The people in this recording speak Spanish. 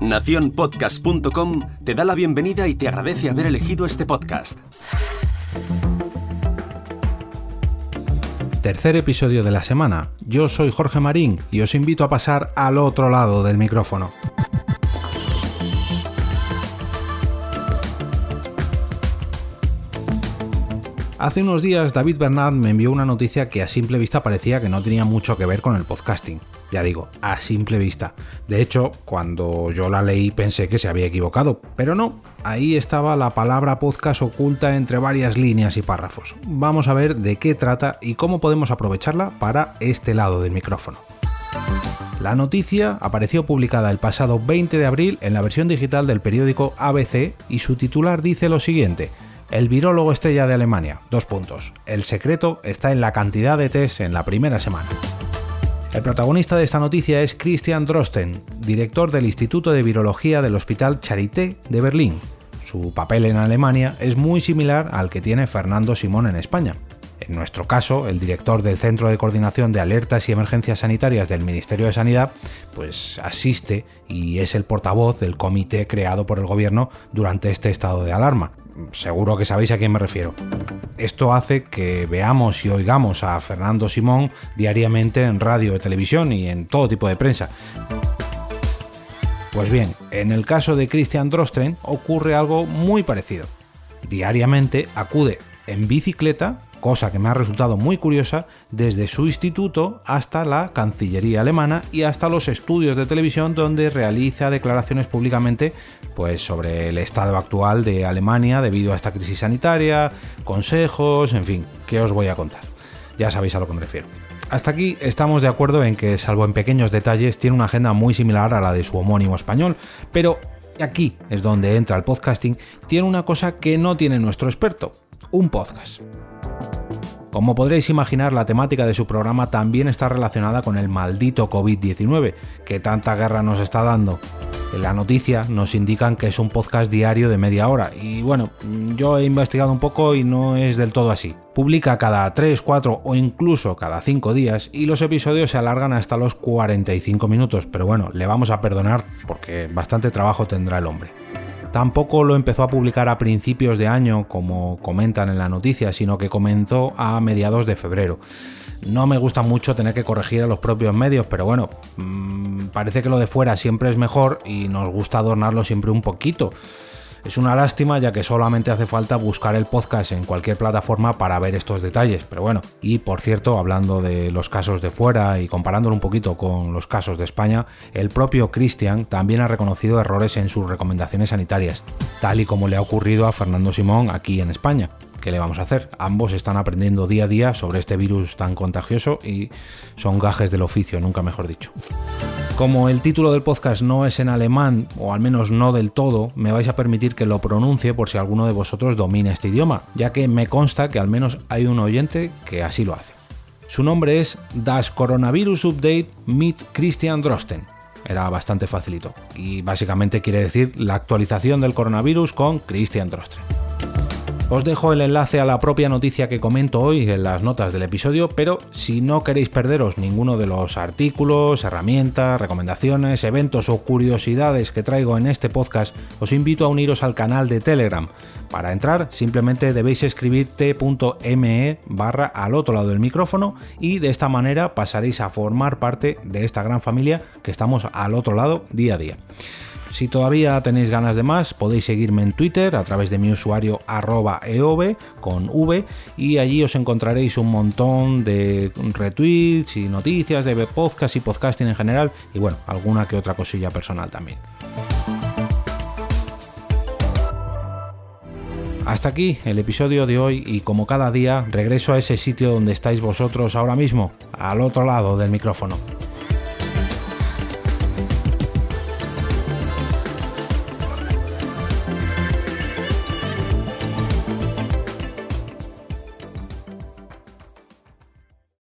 Naciónpodcast.com te da la bienvenida y te agradece haber elegido este podcast. Tercer episodio de la semana. Yo soy Jorge Marín y os invito a pasar al otro lado del micrófono. Hace unos días David Bernard me envió una noticia que a simple vista parecía que no tenía mucho que ver con el podcasting. Ya digo, a simple vista. De hecho, cuando yo la leí pensé que se había equivocado, pero no, ahí estaba la palabra podcast oculta entre varias líneas y párrafos. Vamos a ver de qué trata y cómo podemos aprovecharla para este lado del micrófono. La noticia apareció publicada el pasado 20 de abril en la versión digital del periódico ABC y su titular dice lo siguiente. El virólogo estrella de Alemania. Dos puntos. El secreto está en la cantidad de test en la primera semana. El protagonista de esta noticia es Christian Drosten, director del Instituto de Virología del Hospital Charité de Berlín. Su papel en Alemania es muy similar al que tiene Fernando Simón en España. En nuestro caso, el director del Centro de Coordinación de Alertas y Emergencias Sanitarias del Ministerio de Sanidad, pues asiste y es el portavoz del comité creado por el gobierno durante este estado de alarma seguro que sabéis a quién me refiero. Esto hace que veamos y oigamos a Fernando Simón diariamente en radio, televisión y en todo tipo de prensa. Pues bien, en el caso de Christian Drosten ocurre algo muy parecido. Diariamente acude en bicicleta cosa que me ha resultado muy curiosa, desde su instituto hasta la Cancillería alemana y hasta los estudios de televisión donde realiza declaraciones públicamente pues, sobre el estado actual de Alemania debido a esta crisis sanitaria, consejos, en fin, ¿qué os voy a contar? Ya sabéis a lo que me refiero. Hasta aquí estamos de acuerdo en que, salvo en pequeños detalles, tiene una agenda muy similar a la de su homónimo español, pero aquí es donde entra el podcasting, tiene una cosa que no tiene nuestro experto, un podcast. Como podréis imaginar, la temática de su programa también está relacionada con el maldito COVID-19, que tanta guerra nos está dando. En la noticia nos indican que es un podcast diario de media hora y bueno, yo he investigado un poco y no es del todo así. Publica cada 3, 4 o incluso cada 5 días y los episodios se alargan hasta los 45 minutos, pero bueno, le vamos a perdonar porque bastante trabajo tendrá el hombre. Tampoco lo empezó a publicar a principios de año, como comentan en la noticia, sino que comenzó a mediados de febrero. No me gusta mucho tener que corregir a los propios medios, pero bueno, mm, parece que lo de fuera siempre es mejor y nos gusta adornarlo siempre un poquito. Es una lástima ya que solamente hace falta buscar el podcast en cualquier plataforma para ver estos detalles, pero bueno, y por cierto, hablando de los casos de fuera y comparándolo un poquito con los casos de España, el propio Cristian también ha reconocido errores en sus recomendaciones sanitarias, tal y como le ha ocurrido a Fernando Simón aquí en España. ¿Qué le vamos a hacer? Ambos están aprendiendo día a día sobre este virus tan contagioso y son gajes del oficio, nunca mejor dicho. Como el título del podcast no es en alemán, o al menos no del todo, me vais a permitir que lo pronuncie por si alguno de vosotros domina este idioma, ya que me consta que al menos hay un oyente que así lo hace. Su nombre es Das Coronavirus Update mit Christian Drosten. Era bastante facilito. Y básicamente quiere decir la actualización del coronavirus con Christian Drosten. Os dejo el enlace a la propia noticia que comento hoy en las notas del episodio, pero si no queréis perderos ninguno de los artículos, herramientas, recomendaciones, eventos o curiosidades que traigo en este podcast, os invito a uniros al canal de Telegram. Para entrar simplemente debéis escribir t.me barra al otro lado del micrófono y de esta manera pasaréis a formar parte de esta gran familia que estamos al otro lado día a día. Si todavía tenéis ganas de más, podéis seguirme en Twitter a través de mi usuario arroba eov con V y allí os encontraréis un montón de retweets y noticias de podcast y podcasting en general y bueno, alguna que otra cosilla personal también. Hasta aquí el episodio de hoy y como cada día regreso a ese sitio donde estáis vosotros ahora mismo, al otro lado del micrófono.